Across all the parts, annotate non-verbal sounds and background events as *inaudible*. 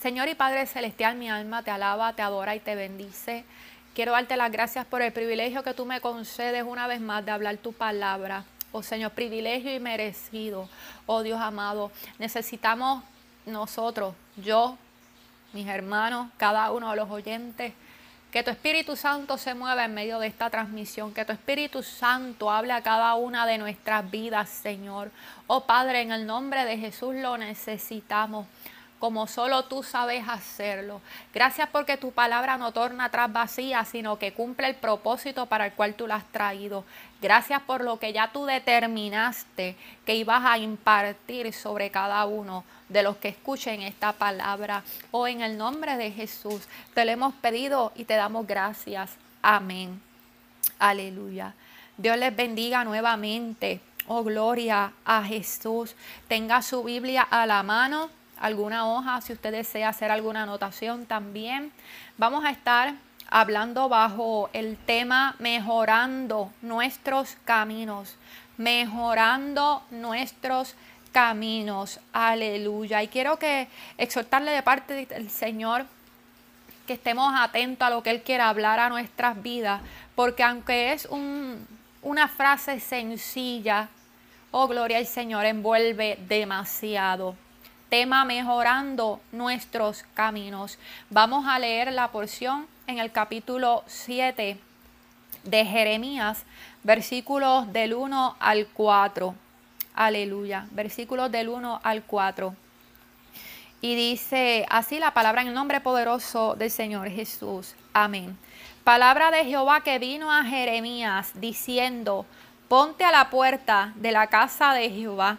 Señor y Padre Celestial, mi alma te alaba, te adora y te bendice. Quiero darte las gracias por el privilegio que tú me concedes una vez más de hablar tu palabra. Oh Señor, privilegio y merecido. Oh Dios amado, necesitamos nosotros, yo, mis hermanos, cada uno de los oyentes, que tu Espíritu Santo se mueva en medio de esta transmisión, que tu Espíritu Santo hable a cada una de nuestras vidas, Señor. Oh Padre, en el nombre de Jesús lo necesitamos como solo tú sabes hacerlo. Gracias porque tu palabra no torna atrás vacía, sino que cumple el propósito para el cual tú la has traído. Gracias por lo que ya tú determinaste que ibas a impartir sobre cada uno de los que escuchen esta palabra. Oh, en el nombre de Jesús te lo hemos pedido y te damos gracias. Amén. Aleluya. Dios les bendiga nuevamente. Oh, gloria a Jesús. Tenga su Biblia a la mano alguna hoja si usted desea hacer alguna anotación también. Vamos a estar hablando bajo el tema mejorando nuestros caminos, mejorando nuestros caminos. Aleluya. Y quiero que exhortarle de parte del Señor que estemos atentos a lo que Él quiere hablar a nuestras vidas, porque aunque es una frase sencilla, oh gloria al Señor, envuelve demasiado tema mejorando nuestros caminos. Vamos a leer la porción en el capítulo 7 de Jeremías, versículos del 1 al 4. Aleluya, versículos del 1 al 4. Y dice así la palabra en el nombre poderoso del Señor Jesús. Amén. Palabra de Jehová que vino a Jeremías diciendo, ponte a la puerta de la casa de Jehová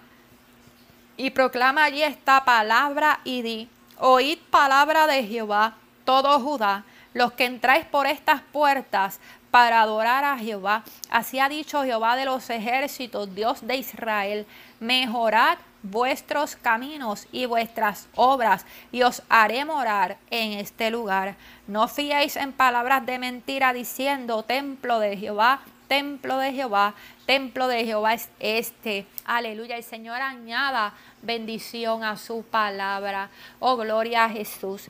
y proclama allí esta palabra y di, oíd palabra de Jehová, todo Judá, los que entráis por estas puertas para adorar a Jehová. Así ha dicho Jehová de los ejércitos, Dios de Israel, mejorad vuestros caminos y vuestras obras, y os haré morar en este lugar. No fiéis en palabras de mentira diciendo templo de Jehová, templo de Jehová, templo de Jehová es este. Aleluya. El Señor añada bendición a su palabra. Oh, gloria a Jesús.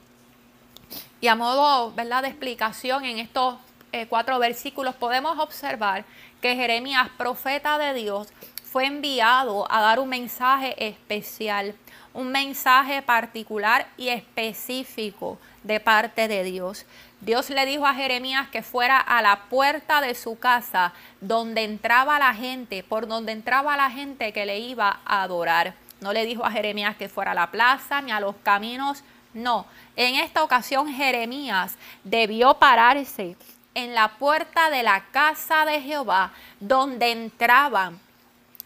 Y a modo ¿verdad? de explicación en estos eh, cuatro versículos podemos observar que Jeremías, profeta de Dios, fue enviado a dar un mensaje especial, un mensaje particular y específico de parte de Dios. Dios le dijo a Jeremías que fuera a la puerta de su casa donde entraba la gente, por donde entraba la gente que le iba a adorar. No le dijo a Jeremías que fuera a la plaza ni a los caminos. No, en esta ocasión Jeremías debió pararse en la puerta de la casa de Jehová donde entraban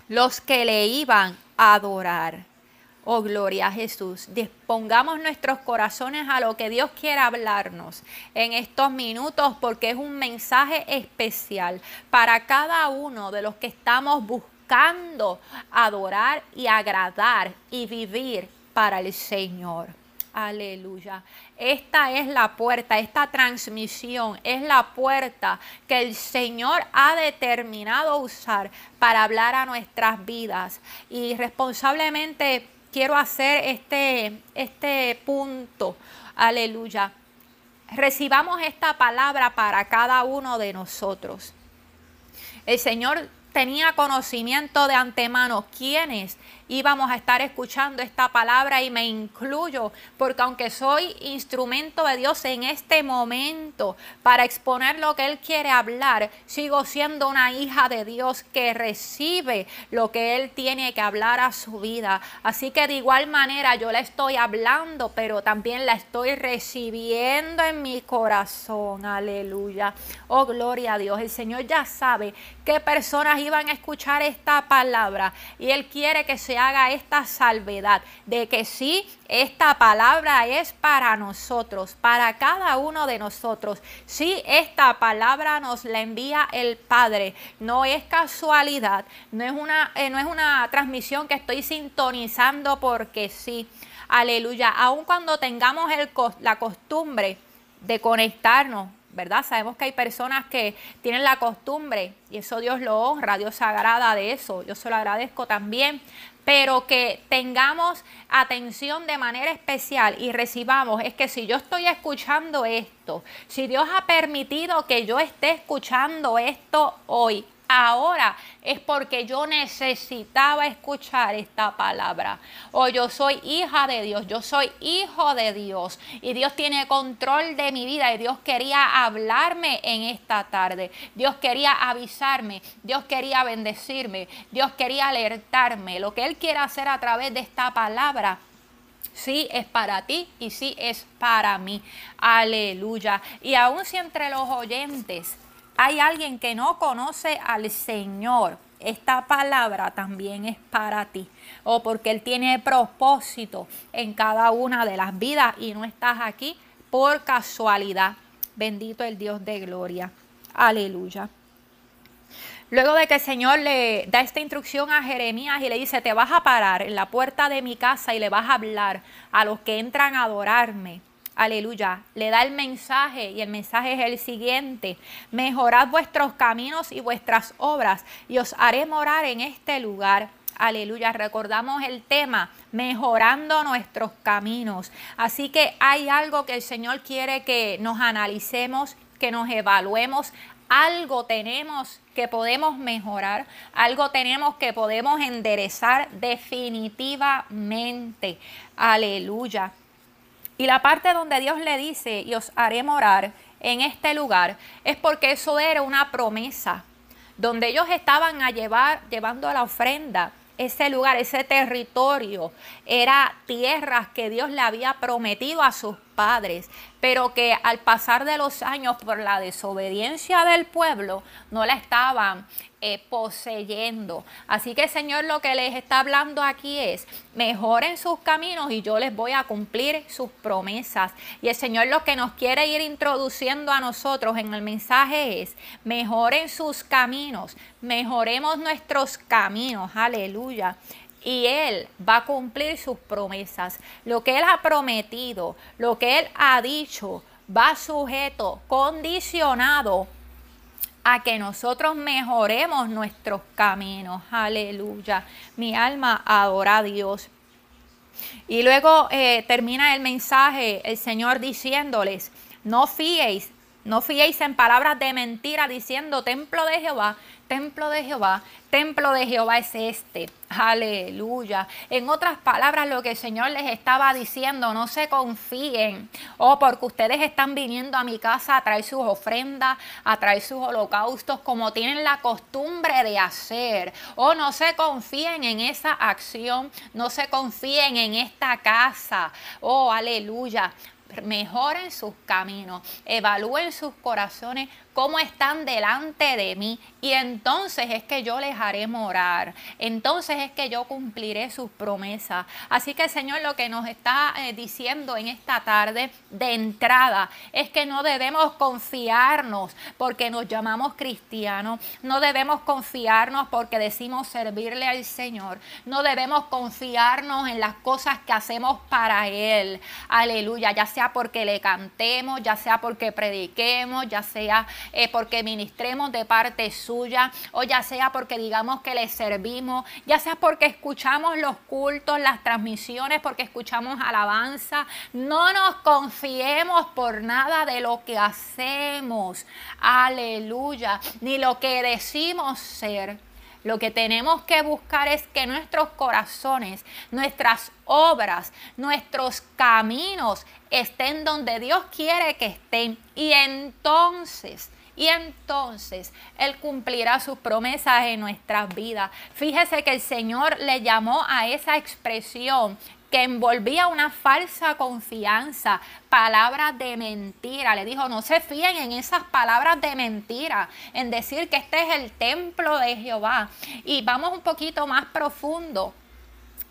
los que le iban a adorar. Oh, gloria a Jesús. Dispongamos nuestros corazones a lo que Dios quiere hablarnos en estos minutos porque es un mensaje especial para cada uno de los que estamos buscando adorar y agradar y vivir para el Señor. Aleluya. Esta es la puerta, esta transmisión es la puerta que el Señor ha determinado usar para hablar a nuestras vidas. Y responsablemente quiero hacer este, este punto. Aleluya. Recibamos esta palabra para cada uno de nosotros. El Señor tenía conocimiento de antemano quiénes íbamos a estar escuchando esta palabra y me incluyo, porque aunque soy instrumento de Dios en este momento para exponer lo que Él quiere hablar, sigo siendo una hija de Dios que recibe lo que Él tiene que hablar a su vida. Así que de igual manera yo la estoy hablando, pero también la estoy recibiendo en mi corazón. Aleluya. Oh, gloria a Dios. El Señor ya sabe qué personas iban a escuchar esta palabra y Él quiere que se haga esta salvedad de que sí, esta palabra es para nosotros, para cada uno de nosotros. Sí, esta palabra nos la envía el Padre. No es casualidad, no es una, eh, no es una transmisión que estoy sintonizando porque sí. Aleluya. Aun cuando tengamos el, la costumbre de conectarnos ¿verdad? Sabemos que hay personas que tienen la costumbre y eso Dios lo honra, Dios agrada de eso, yo se lo agradezco también, pero que tengamos atención de manera especial y recibamos, es que si yo estoy escuchando esto, si Dios ha permitido que yo esté escuchando esto hoy, ahora es porque yo necesitaba escuchar esta palabra. O yo soy hija de Dios, yo soy hijo de Dios y Dios tiene control de mi vida y Dios quería hablarme en esta tarde. Dios quería avisarme, Dios quería bendecirme, Dios quería alertarme. Lo que Él quiere hacer a través de esta palabra sí es para ti y sí es para mí. Aleluya. Y aún si entre los oyentes hay alguien que no conoce al Señor, esta palabra también es para ti. O porque Él tiene propósito en cada una de las vidas y no estás aquí por casualidad. Bendito el Dios de gloria. Aleluya. Luego de que el Señor le da esta instrucción a Jeremías y le dice, te vas a parar en la puerta de mi casa y le vas a hablar a los que entran a adorarme aleluya, le da el mensaje y el mensaje es el siguiente, mejorad vuestros caminos y vuestras obras y os haré morar en este lugar. Aleluya, recordamos el tema, mejorando nuestros caminos. Así que hay algo que el Señor quiere que nos analicemos, que nos evaluemos. Algo tenemos que podemos mejorar, algo tenemos que podemos enderezar definitivamente. Aleluya. Y la parte donde Dios le dice, y os haré morar en este lugar, es porque eso era una promesa, donde ellos estaban a llevar, llevando la ofrenda. Ese lugar, ese territorio, era tierras que Dios le había prometido a sus padres, pero que al pasar de los años por la desobediencia del pueblo no la estaban eh, poseyendo. Así que el Señor lo que les está hablando aquí es, mejoren sus caminos y yo les voy a cumplir sus promesas. Y el Señor lo que nos quiere ir introduciendo a nosotros en el mensaje es, mejoren sus caminos, mejoremos nuestros caminos, aleluya y Él va a cumplir sus promesas. Lo que Él ha prometido, lo que Él ha dicho, va sujeto, condicionado a que nosotros mejoremos nuestros caminos. Aleluya. Mi alma adora a Dios. Y luego eh, termina el mensaje el Señor diciéndoles, no fiéis, no fiéis en palabras de mentira diciendo templo de Jehová, templo de Jehová, templo de Jehová es este. Aleluya. En otras palabras, lo que el Señor les estaba diciendo, no se confíen. Oh, porque ustedes están viniendo a mi casa a traer sus ofrendas, a traer sus holocaustos, como tienen la costumbre de hacer. Oh, no se confíen en esa acción, no se confíen en esta casa. Oh, aleluya mejoren sus caminos, evalúen sus corazones cómo están delante de mí y entonces es que yo les haré morar, entonces es que yo cumpliré sus promesas. Así que Señor lo que nos está eh, diciendo en esta tarde de entrada es que no debemos confiarnos porque nos llamamos cristianos, no debemos confiarnos porque decimos servirle al Señor, no debemos confiarnos en las cosas que hacemos para Él, aleluya, ya sea porque le cantemos, ya sea porque prediquemos, ya sea eh, porque ministremos de parte suya, o ya sea porque digamos que le servimos, ya sea porque escuchamos los cultos, las transmisiones, porque escuchamos alabanza. No nos confiemos por nada de lo que hacemos. Aleluya. Ni lo que decimos ser. Lo que tenemos que buscar es que nuestros corazones, nuestras obras, nuestros caminos estén donde Dios quiere que estén. Y entonces y entonces Él cumplirá sus promesas en nuestras vidas. Fíjese que el Señor le llamó a esa expresión que envolvía una falsa confianza, palabras de mentira. Le dijo, no se fíen en esas palabras de mentira, en decir que este es el templo de Jehová. Y vamos un poquito más profundo.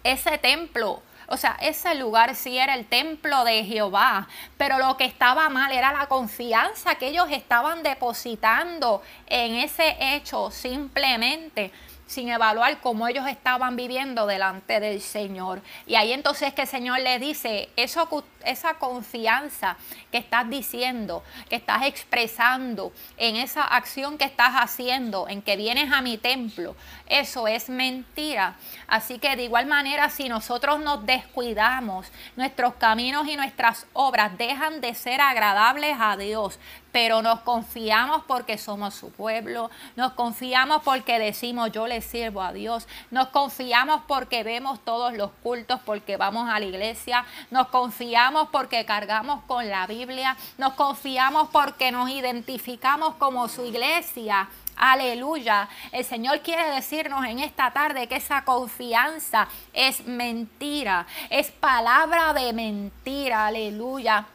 Ese templo o sea, ese lugar sí era el templo de Jehová, pero lo que estaba mal era la confianza que ellos estaban depositando en ese hecho simplemente sin evaluar cómo ellos estaban viviendo delante del Señor. Y ahí entonces que el Señor le dice, eso, esa confianza que estás diciendo, que estás expresando en esa acción que estás haciendo, en que vienes a mi templo, eso es mentira. Así que de igual manera, si nosotros nos descuidamos, nuestros caminos y nuestras obras dejan de ser agradables a Dios, pero nos confiamos porque somos su pueblo, nos confiamos porque decimos yo le sirvo a Dios, nos confiamos porque vemos todos los cultos, porque vamos a la iglesia, nos confiamos porque cargamos con la Biblia, nos confiamos porque nos identificamos como su iglesia. Aleluya. El Señor quiere decirnos en esta tarde que esa confianza es mentira, es palabra de mentira. Aleluya.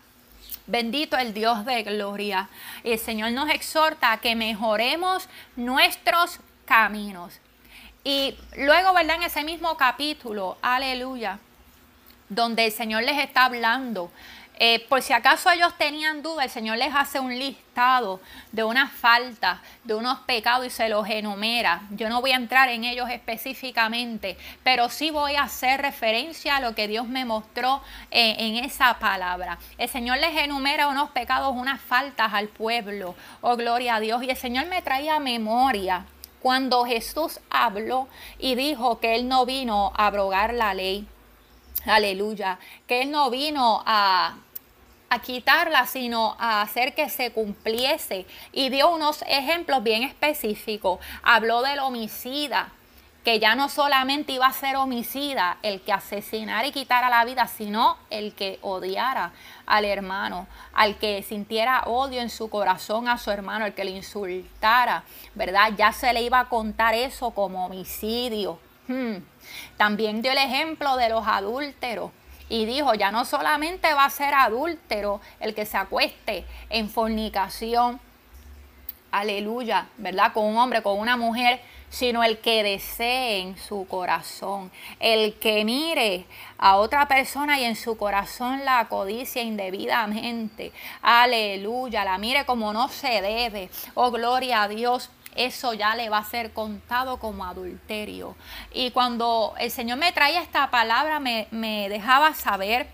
Bendito el Dios de gloria. El Señor nos exhorta a que mejoremos nuestros caminos. Y luego, ¿verdad? En ese mismo capítulo, aleluya, donde el Señor les está hablando eh, por si acaso ellos tenían duda, el Señor les hace un listado de unas faltas, de unos pecados y se los enumera. Yo no voy a entrar en ellos específicamente, pero sí voy a hacer referencia a lo que Dios me mostró eh, en esa palabra. El Señor les enumera unos pecados, unas faltas al pueblo. Oh, gloria a Dios. Y el Señor me traía memoria cuando Jesús habló y dijo que Él no vino a abrogar la ley. Aleluya. Que Él no vino a a quitarla, sino a hacer que se cumpliese. Y dio unos ejemplos bien específicos. Habló del homicida, que ya no solamente iba a ser homicida el que asesinara y quitara la vida, sino el que odiara al hermano, al que sintiera odio en su corazón a su hermano, el que le insultara, ¿verdad? Ya se le iba a contar eso como homicidio. Hmm. También dio el ejemplo de los adúlteros y dijo, ya no solamente va a ser adúltero el que se acueste en fornicación, aleluya, ¿verdad? Con un hombre, con una mujer, sino el que desee en su corazón, el que mire a otra persona y en su corazón la codicia indebidamente, aleluya, la mire como no se debe, oh gloria a Dios eso ya le va a ser contado como adulterio. Y cuando el Señor me traía esta palabra, me, me dejaba saber,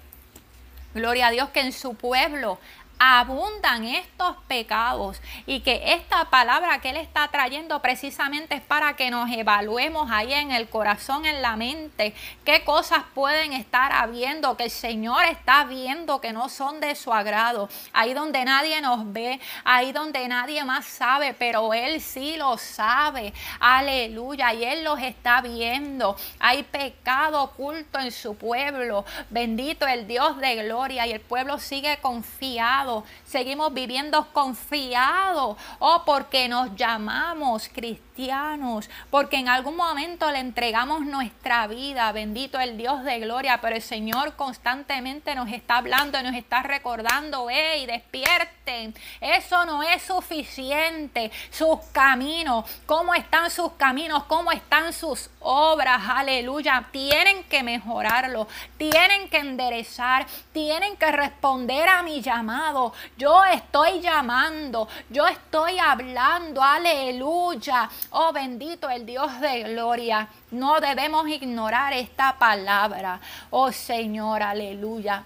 gloria a Dios, que en su pueblo abundan estos pecados y que esta palabra que Él está trayendo precisamente es para que nos evaluemos ahí en el corazón, en la mente, qué cosas pueden estar habiendo, que el Señor está viendo que no son de su agrado, ahí donde nadie nos ve, ahí donde nadie más sabe, pero Él sí lo sabe, aleluya, y Él los está viendo, hay pecado oculto en su pueblo, bendito el Dios de gloria y el pueblo sigue confiado seguimos viviendo confiados, oh, porque nos llamamos cristianos, porque en algún momento le entregamos nuestra vida, bendito el Dios de gloria, pero el Señor constantemente nos está hablando y nos está recordando, hey, despierten, eso no es suficiente, sus caminos, cómo están sus caminos, cómo están sus obras, aleluya, tienen que mejorarlo, tienen que enderezar, tienen que responder a mi llamado yo estoy llamando, yo estoy hablando, aleluya. Oh bendito el Dios de gloria. No debemos ignorar esta palabra. Oh Señor, aleluya.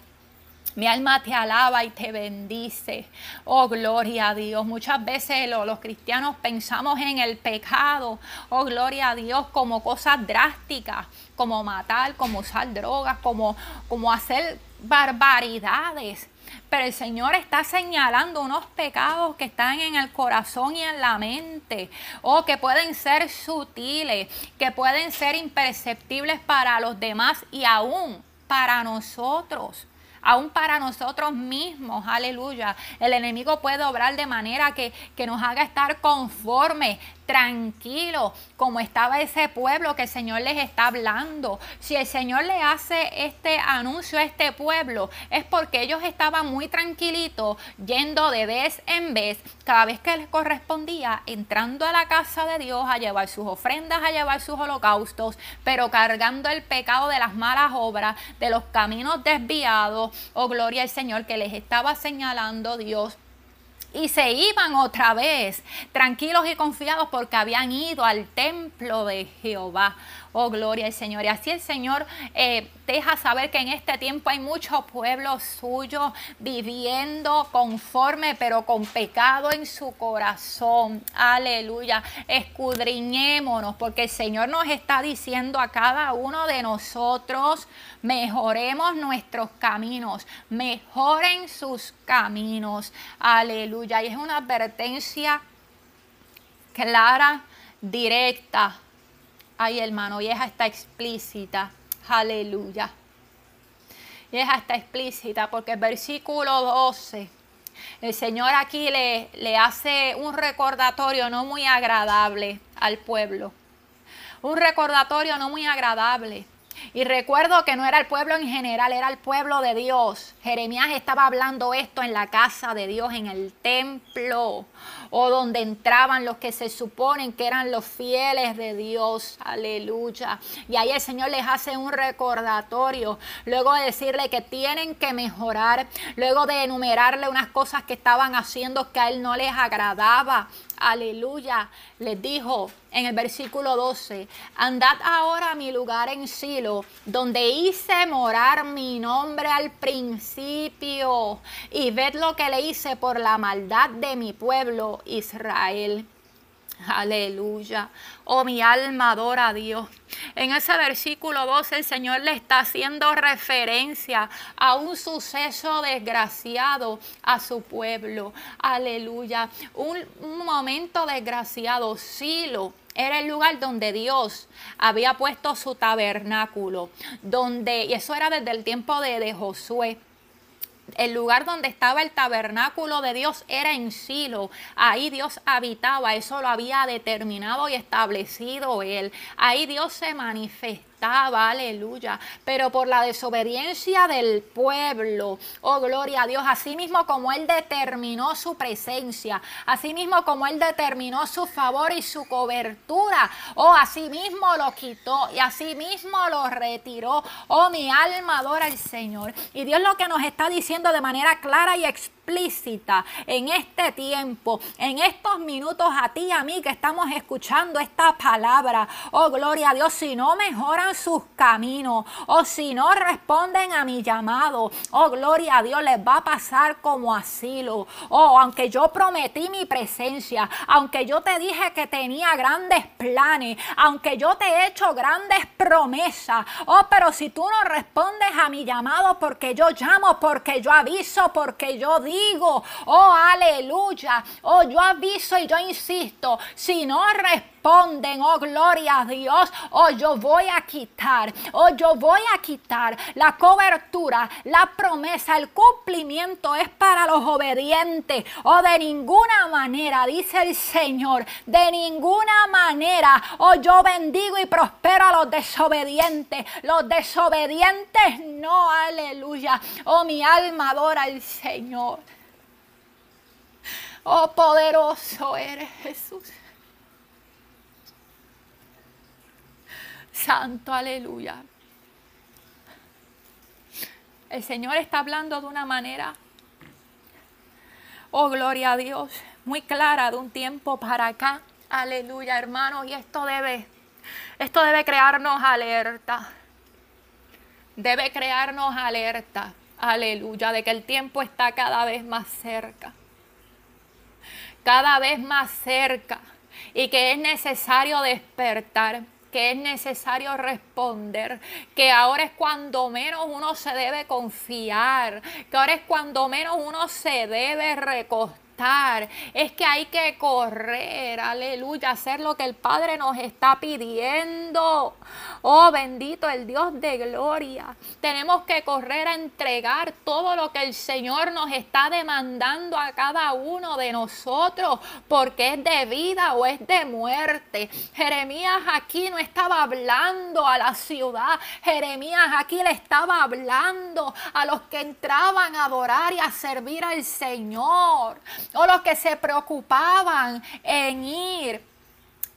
Mi alma te alaba y te bendice. Oh, gloria a Dios. Muchas veces los, cristianos pensamos en el pecado. Oh, gloria a Dios, como cosas drásticas, como matar, como usar drogas, como, como hacer barbaridades. Pero el Señor está señalando unos pecados que están en el corazón y en la mente, o que pueden ser sutiles, que pueden ser imperceptibles para los demás y aún para nosotros aún para nosotros mismos, aleluya. El enemigo puede obrar de manera que, que nos haga estar conforme, tranquilo, como estaba ese pueblo que el Señor les está hablando. Si el Señor le hace este anuncio a este pueblo, es porque ellos estaban muy tranquilitos, yendo de vez en vez, cada vez que les correspondía, entrando a la casa de Dios a llevar sus ofrendas, a llevar sus holocaustos, pero cargando el pecado de las malas obras, de los caminos desviados, oh gloria al Señor que les estaba señalando Dios y se iban otra vez tranquilos y confiados porque habían ido al templo de Jehová. Oh, gloria al Señor. Y así el Señor eh, deja saber que en este tiempo hay mucho pueblo suyo viviendo conforme, pero con pecado en su corazón. Aleluya. Escudriñémonos, porque el Señor nos está diciendo a cada uno de nosotros, mejoremos nuestros caminos, mejoren sus caminos. Y es una advertencia clara, directa Ay, hermano, y es hasta explícita. Aleluya. Y es hasta explícita porque el versículo 12, el Señor aquí le, le hace un recordatorio no muy agradable al pueblo. Un recordatorio no muy agradable. Y recuerdo que no era el pueblo en general, era el pueblo de Dios. Jeremías estaba hablando esto en la casa de Dios, en el templo o donde entraban los que se suponen que eran los fieles de Dios. Aleluya. Y ahí el Señor les hace un recordatorio, luego de decirle que tienen que mejorar, luego de enumerarle unas cosas que estaban haciendo que a Él no les agradaba. Aleluya. Les dijo en el versículo 12, andad ahora a mi lugar en Silo, donde hice morar mi nombre al principio, y ved lo que le hice por la maldad de mi pueblo Israel. *laughs* Aleluya. Oh, mi alma adora a Dios. En ese versículo 12 el Señor le está haciendo referencia a un suceso desgraciado a su pueblo. Aleluya. Un, momento desgraciado. Silo era el lugar donde Dios había puesto su tabernáculo. Donde, y eso era desde el tiempo de Josué el lugar donde estaba el tabernáculo de Dios era en Silo. Ahí Dios habitaba, eso lo había determinado y establecido él. Ahí Dios se manifestó aleluya. Pero por la desobediencia del pueblo, oh gloria a Dios, así mismo como Él determinó su presencia, así mismo como Él determinó su favor y su cobertura, oh así mismo lo quitó y así mismo lo retiró. Oh mi alma adora al Señor. Y Dios lo que nos está diciendo de manera clara y explícita en este tiempo, en estos minutos a ti y a mí que estamos escuchando esta palabra. Oh, gloria a Dios, si no mejoran sus caminos o si no responden a mi llamado, oh gloria a Dios, les va a pasar como asilo. Oh, aunque yo prometí mi presencia, aunque yo te dije que tenía grandes planes, aunque yo te he hecho grandes promesas, oh, pero si tú no respondes a mi llamado porque yo llamo, porque yo aviso, porque yo digo, oh, aleluya, oh, yo aviso y yo insisto, si no respondes, responden, oh gloria a Dios, oh yo voy a quitar, oh yo voy a quitar la cobertura, la promesa, el cumplimiento es para los obedientes, oh de ninguna manera, dice el Señor, de ninguna manera, oh yo bendigo y prospero a los desobedientes, los desobedientes no, aleluya, oh mi alma adora al Señor. Oh, poderoso eres Jesús. Santo, aleluya. El Señor está hablando de una manera, oh gloria a Dios, muy clara de un tiempo para acá. Aleluya, hermanos, y esto debe, esto debe crearnos alerta. Debe crearnos alerta, aleluya, de que el tiempo está cada vez más cerca. Cada vez más cerca y que es necesario despertar que es necesario responder, que ahora es cuando menos uno se debe confiar, que ahora es cuando menos uno se debe recostar es que hay que correr, aleluya, hacer lo que el Padre nos está pidiendo. Oh, bendito el Dios de gloria. Tenemos que correr a entregar todo lo que el Señor nos está demandando a cada uno de nosotros, porque es de vida o es de muerte. Jeremías aquí no estaba hablando a la ciudad, Jeremías aquí le estaba hablando a los que entraban a adorar y a servir al Señor o los que se preocupaban en ir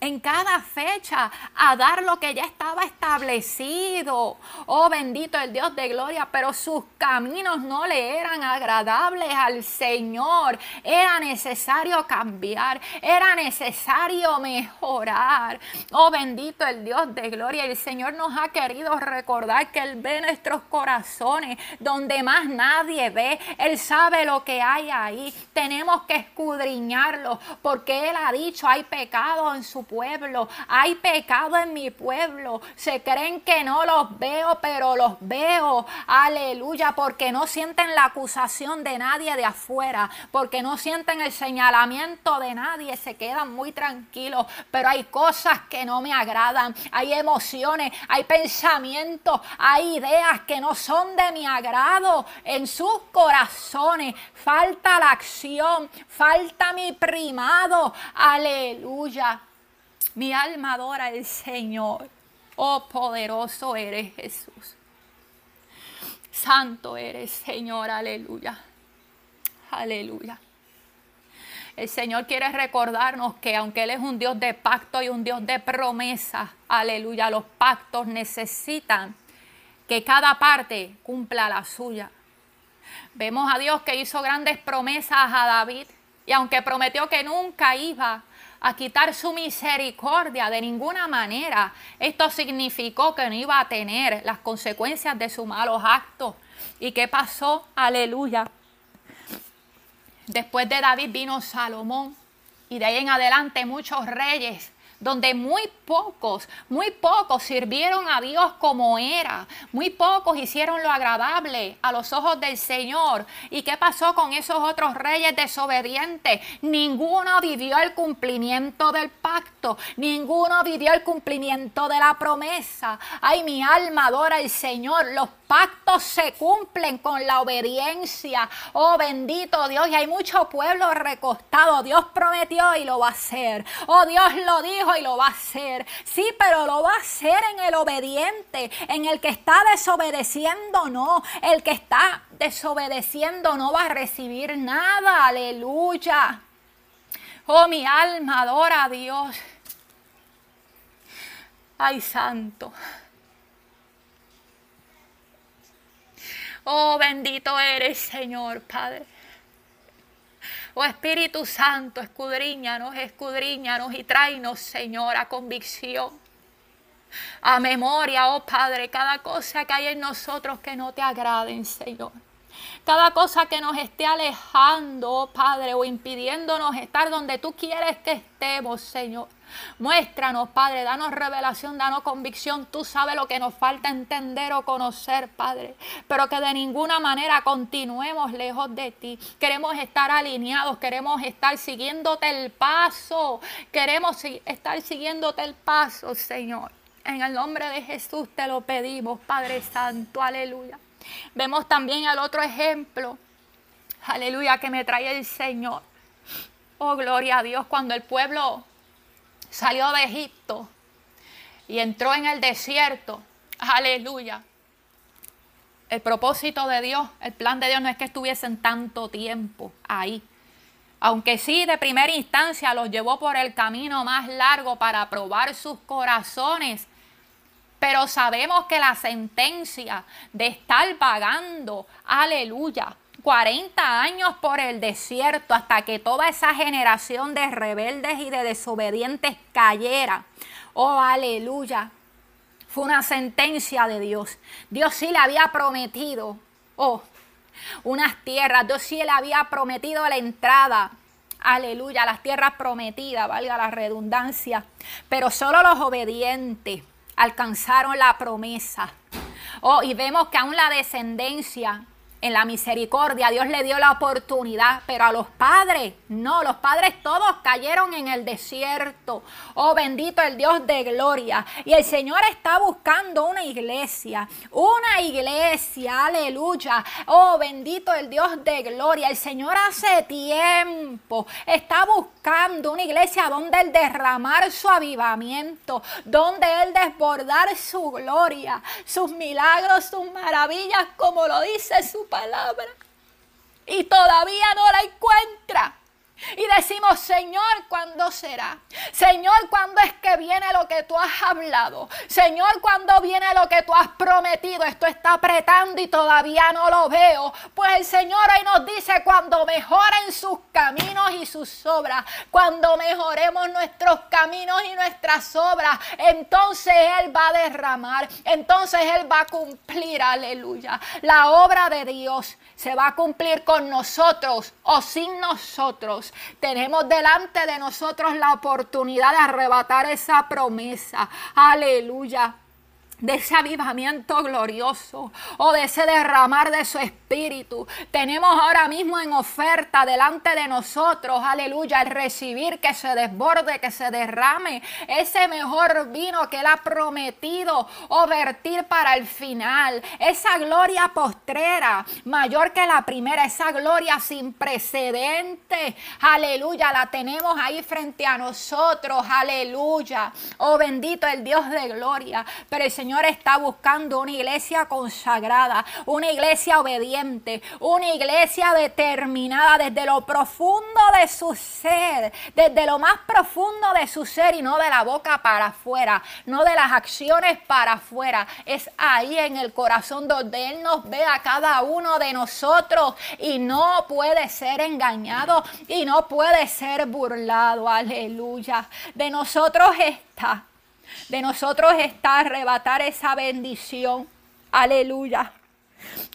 en cada fecha a dar lo que ya estaba establecido. Oh bendito el Dios de gloria, pero sus caminos no le eran agradables al Señor. Era necesario cambiar, era necesario mejorar. Oh bendito el Dios de gloria. El Señor nos ha querido recordar que Él ve nuestros corazones donde más nadie ve. Él sabe lo que hay ahí. Tenemos que escudriñarlo porque Él ha dicho, hay pecado en su pueblo, hay pecado en mi pueblo. Se creen que no los veo, pero los veo. Aleluya, porque no sienten la acusación de nadie de afuera, porque no sienten el señalamiento de nadie, se quedan muy tranquilos, pero hay cosas que no me agradan, hay emociones, hay pensamientos, hay ideas que no son de mi agrado en sus corazones. Falta la acción, falta mi primado. Aleluya. Mi alma adora al Señor. Oh, poderoso eres Jesús. Santo eres, Señor. Aleluya. Aleluya. El Señor quiere recordarnos que aunque Él es un Dios de pacto y un Dios de promesa, aleluya, los pactos necesitan que cada parte cumpla la suya. Vemos a Dios que hizo grandes promesas a David y aunque prometió que nunca iba a quitar su misericordia de ninguna manera, esto significó que no iba a tener las consecuencias de sus malos actos. ¿Y qué pasó? Aleluya. Después de David vino Salomón y de ahí en adelante muchos reyes donde muy pocos, muy pocos sirvieron a Dios como era, muy pocos hicieron lo agradable a los ojos del Señor. ¿Y qué pasó con esos otros reyes desobedientes? Ninguno vivió el cumplimiento del pacto, ninguno vivió el cumplimiento de la promesa. Ay, mi alma adora al Señor, los pactos se cumplen con la obediencia. Oh, bendito Dios, y hay mucho pueblo recostado. Dios prometió y lo va a hacer. Oh, Dios lo dijo y lo va a hacer. Sí, pero lo va a hacer en el obediente, en el que está desobedeciendo, no. El que está desobedeciendo no va a recibir nada. Aleluya. Oh, mi alma adora a Dios. Ay, santo. Oh, bendito eres, Señor Padre. Oh Espíritu Santo, escudriñanos, escudriñanos y tráenos, Señor, a convicción. A memoria, oh Padre, cada cosa que hay en nosotros que no te agraden, Señor. Cada cosa que nos esté alejando, oh Padre, o impidiéndonos estar donde tú quieres que estemos, Señor. Muéstranos, Padre, danos revelación, danos convicción. Tú sabes lo que nos falta entender o conocer, Padre. Pero que de ninguna manera continuemos lejos de ti. Queremos estar alineados, queremos estar siguiéndote el paso. Queremos estar siguiéndote el paso, Señor. En el nombre de Jesús te lo pedimos, Padre Santo, aleluya. Vemos también el otro ejemplo, aleluya, que me trae el Señor. Oh, gloria a Dios, cuando el pueblo salió de Egipto y entró en el desierto. Aleluya. El propósito de Dios, el plan de Dios no es que estuviesen tanto tiempo ahí. Aunque sí, de primera instancia los llevó por el camino más largo para probar sus corazones. Pero sabemos que la sentencia de estar pagando, aleluya, 40 años por el desierto hasta que toda esa generación de rebeldes y de desobedientes cayera. Oh, aleluya. Fue una sentencia de Dios. Dios sí le había prometido, oh, unas tierras. Dios sí le había prometido la entrada. Aleluya, las tierras prometidas, valga la redundancia. Pero solo los obedientes alcanzaron la promesa. Oh, y vemos que aún la descendencia en la misericordia, Dios le dio la oportunidad, pero a los padres, no, los padres todos cayeron en el desierto. Oh, bendito el Dios de gloria. Y el Señor está buscando una iglesia, una iglesia, aleluya. Oh, bendito el Dios de gloria. El Señor hace tiempo está buscando una iglesia donde Él derramar su avivamiento, donde Él desbordar su gloria, sus milagros, sus maravillas, como lo dice su palabra y todavía no la encuentra. Y decimos, Señor, ¿cuándo será? Señor, ¿cuándo es que viene lo que tú has hablado? Señor, ¿cuándo viene lo que tú has prometido? Esto está apretando y todavía no lo veo. Pues el Señor hoy nos dice, cuando mejoren sus caminos y sus obras, cuando mejoremos nuestros caminos y nuestras obras, entonces Él va a derramar, entonces Él va a cumplir, aleluya, la obra de Dios se va a cumplir con nosotros o sin nosotros. Tenemos delante de nosotros la oportunidad de arrebatar esa promesa. Aleluya de ese avivamiento glorioso o de ese derramar de su espíritu. Tenemos ahora mismo en oferta delante de nosotros, aleluya, el recibir que se desborde, que se derrame ese mejor vino que Él ha prometido o vertir para el final. Esa gloria postrera, mayor que la primera, esa gloria sin precedente, aleluya, la tenemos ahí frente a nosotros, aleluya. Oh bendito el Dios de gloria. Pero Señor está buscando una iglesia consagrada, una iglesia obediente, una iglesia determinada desde lo profundo de su ser, desde lo más profundo de su ser y no de la boca para afuera, no de las acciones para afuera. Es ahí en el corazón donde Él nos ve a cada uno de nosotros y no puede ser engañado y no puede ser burlado. Aleluya. De nosotros está de nosotros está arrebatar esa bendición. Aleluya.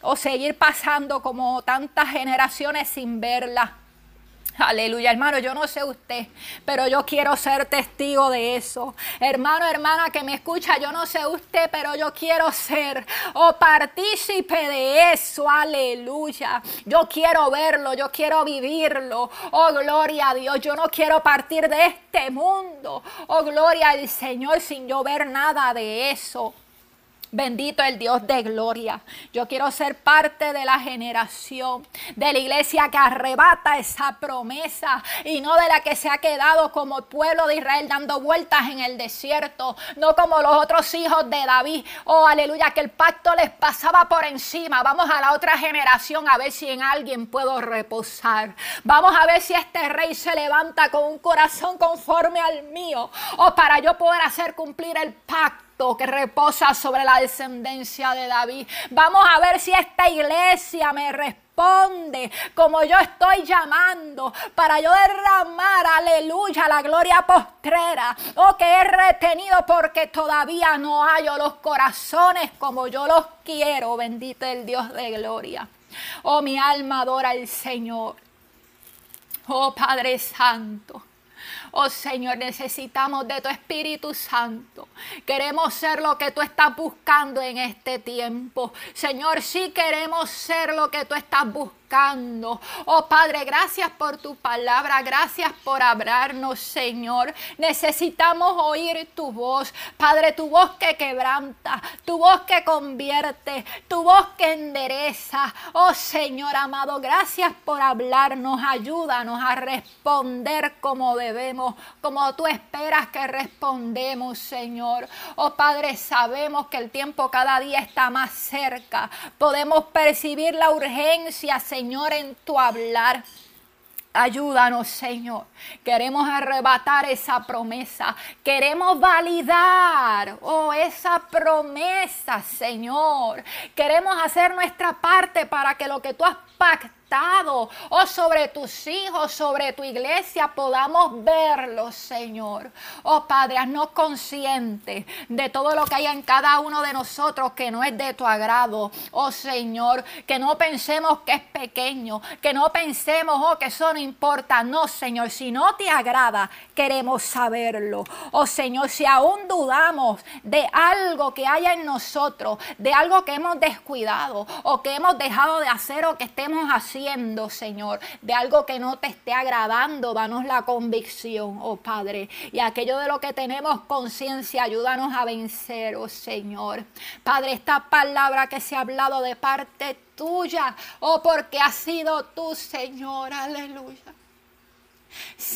O seguir pasando como tantas generaciones sin verla. Aleluya, hermano, yo no sé usted, pero yo quiero ser testigo de eso. Hermano, hermana que me escucha, yo no sé usted, pero yo quiero ser o partícipe de eso. Aleluya. Yo quiero verlo, yo quiero vivirlo. Oh, gloria a Dios. Yo no quiero partir de este mundo. Oh, gloria al Señor sin yo ver nada de eso. Bendito el Dios de gloria. Yo quiero ser parte de la generación de la iglesia que arrebata esa promesa y no de la que se ha quedado como pueblo de Israel dando vueltas en el desierto, no como los otros hijos de David. Oh, aleluya, que el pacto les pasaba por encima. Vamos a la otra generación a ver si en alguien puedo reposar. Vamos a ver si este rey se levanta con un corazón conforme al mío o para yo poder hacer cumplir el pacto que reposa sobre la descendencia de David. Vamos a ver si esta iglesia me responde como yo estoy llamando para yo derramar, aleluya, la gloria postrera. O que he retenido porque todavía no hallo los corazones como yo los quiero. Bendito el Dios de gloria. Oh, mi alma adora al Señor. Oh, Padre Santo. Oh Señor, necesitamos de tu Espíritu Santo. Queremos ser lo que tú estás buscando en este tiempo. Señor, sí queremos ser lo que tú estás buscando Oh Padre, gracias por tu palabra, gracias por hablarnos, Señor. Necesitamos oír tu voz, Padre, tu voz que quebranta, tu voz que convierte, tu voz que endereza. Oh Señor amado, gracias por hablarnos, ayúdanos a responder como debemos, como tú esperas que respondemos, Señor. Oh Padre, sabemos que el tiempo cada día está más cerca. Podemos percibir la urgencia, Señor Señor, en tu hablar. Ayúdanos, Señor. Queremos arrebatar esa promesa. Queremos validar, oh, esa promesa, Señor. Queremos hacer nuestra parte para que lo que tú has pactado o oh, sobre tus hijos, sobre tu iglesia, podamos verlo, Señor. Oh Padre, haznos conscientes de todo lo que hay en cada uno de nosotros que no es de tu agrado. Oh Señor, que no pensemos que es pequeño, que no pensemos, oh, que eso no importa. No, Señor, si no te agrada, queremos saberlo. Oh Señor, si aún dudamos de algo que haya en nosotros, de algo que hemos descuidado o que hemos dejado de hacer o que estemos haciendo, Señor, de algo que no te esté agradando, danos la convicción, oh Padre. Y aquello de lo que tenemos conciencia, ayúdanos a vencer, oh Señor. Padre, esta palabra que se ha hablado de parte tuya, oh porque ha sido tú, Señor, aleluya.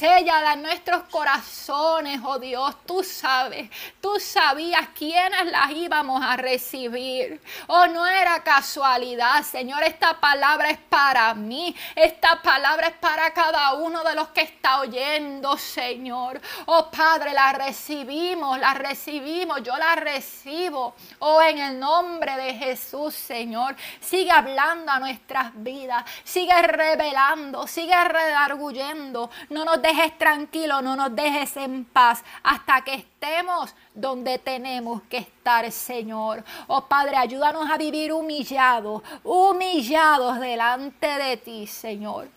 En nuestros corazones, oh Dios. Tú sabes, tú sabías quiénes las íbamos a recibir. Oh, no era casualidad, Señor. Esta palabra es para mí. Esta palabra es para cada uno de los que está oyendo, Señor. Oh, Padre, la recibimos, la recibimos. Yo la recibo. Oh, en el nombre de Jesús, Señor. Sigue hablando a nuestras vidas. Sigue revelando, sigue redarguyendo no nos dejes tranquilos, no nos dejes en paz hasta que estemos donde tenemos que estar, Señor. Oh Padre, ayúdanos a vivir humillados, humillados delante de ti, Señor.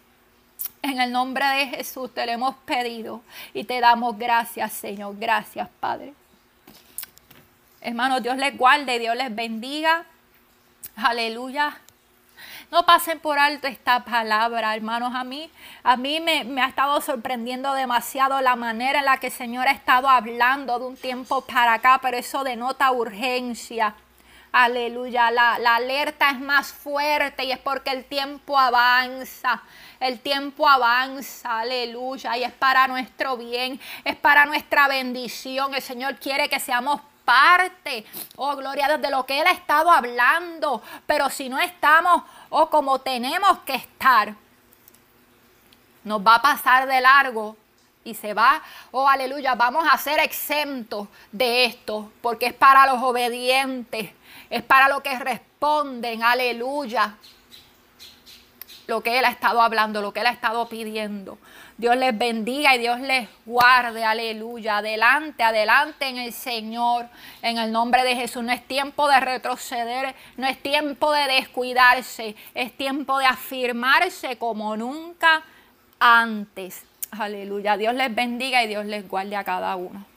En el nombre de Jesús te lo hemos pedido y te damos gracias, Señor. Gracias, Padre. Hermanos, Dios les guarde, Dios les bendiga. Aleluya. No pasen por alto esta palabra, hermanos. A mí, a mí me, ha estado sorprendiendo demasiado la manera en la que el Señor ha estado hablando de un tiempo para acá, pero eso denota urgencia. Aleluya, la, la, alerta es más fuerte y es porque el tiempo avanza, el tiempo avanza, aleluya, y es para nuestro bien, es para nuestra bendición. El Señor quiere que seamos parte, oh gloria, de lo que Él ha estado hablando. Pero si no estamos, oh como tenemos que estar, nos va a pasar de largo y se va, oh aleluya, vamos a ser exentos de esto, porque es para los obedientes, es para los que responden, aleluya lo que Él ha estado hablando, lo que Él ha estado pidiendo. Dios les bendiga y Dios les guarde, aleluya. Adelante, adelante en el Señor, en el nombre de Jesús. No es tiempo de retroceder, no es tiempo de descuidarse, es tiempo de afirmarse como nunca antes. Aleluya. Dios les bendiga y Dios les guarde a cada uno.